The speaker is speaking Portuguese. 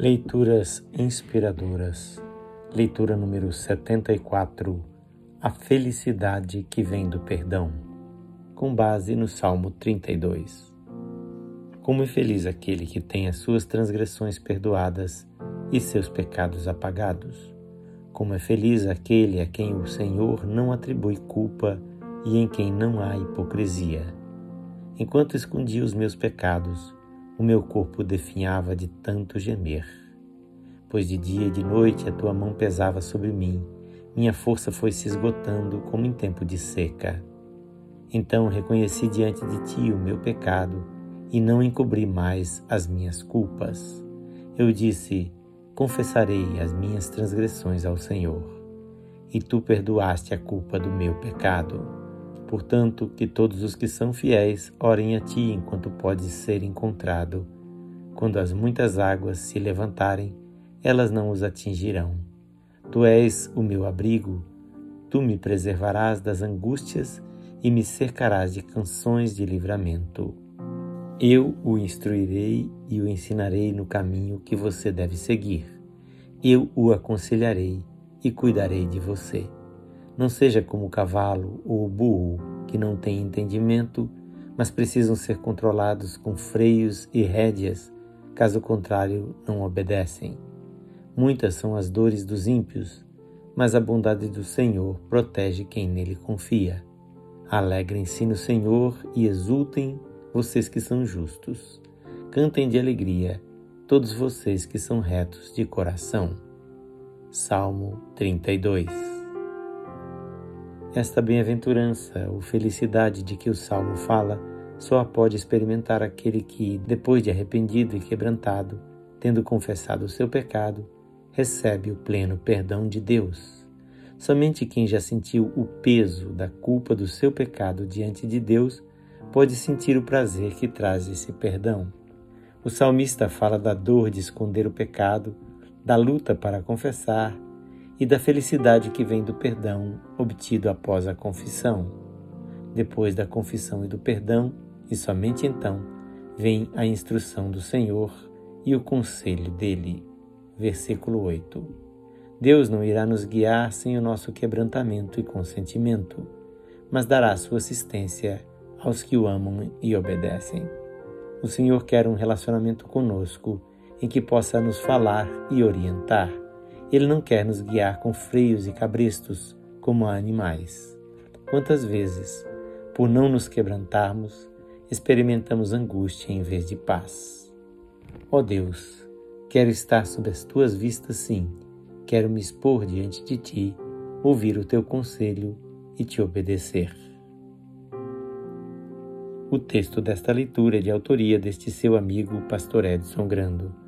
Leituras inspiradoras. Leitura número 74. A felicidade que vem do perdão. Com base no Salmo 32. Como é feliz aquele que tem as suas transgressões perdoadas e seus pecados apagados. Como é feliz aquele a quem o Senhor não atribui culpa e em quem não há hipocrisia. Enquanto escondia os meus pecados, o meu corpo definhava de tanto gemer. Pois de dia e de noite a tua mão pesava sobre mim, minha força foi se esgotando como em tempo de seca. Então reconheci diante de ti o meu pecado e não encobri mais as minhas culpas. Eu disse: Confessarei as minhas transgressões ao Senhor, e tu perdoaste a culpa do meu pecado. Portanto, que todos os que são fiéis orem a ti enquanto pode ser encontrado. Quando as muitas águas se levantarem, elas não os atingirão. Tu és o meu abrigo, tu me preservarás das angústias e me cercarás de canções de livramento. Eu o instruirei e o ensinarei no caminho que você deve seguir. Eu o aconselharei e cuidarei de você. Não seja como o cavalo ou o burro, que não têm entendimento, mas precisam ser controlados com freios e rédeas, caso contrário, não obedecem. Muitas são as dores dos ímpios, mas a bondade do Senhor protege quem nele confia. Alegrem-se no Senhor e exultem, vocês que são justos. Cantem de alegria, todos vocês que são retos de coração. Salmo 32 esta bem-aventurança ou felicidade de que o Salmo fala só a pode experimentar aquele que, depois de arrependido e quebrantado, tendo confessado o seu pecado, recebe o pleno perdão de Deus. Somente quem já sentiu o peso da culpa do seu pecado diante de Deus pode sentir o prazer que traz esse perdão. O salmista fala da dor de esconder o pecado, da luta para confessar e da felicidade que vem do perdão obtido após a confissão. Depois da confissão e do perdão, e somente então, vem a instrução do Senhor e o conselho dele. Versículo 8. Deus não irá nos guiar sem o nosso quebrantamento e consentimento, mas dará sua assistência aos que o amam e obedecem. O Senhor quer um relacionamento conosco em que possa nos falar e orientar ele não quer nos guiar com freios e cabrestos como a animais. Quantas vezes, por não nos quebrantarmos, experimentamos angústia em vez de paz? Ó oh Deus, quero estar sob as tuas vistas, sim. Quero me expor diante de ti, ouvir o teu conselho e te obedecer. O texto desta leitura é de autoria deste seu amigo, pastor Edson Grando.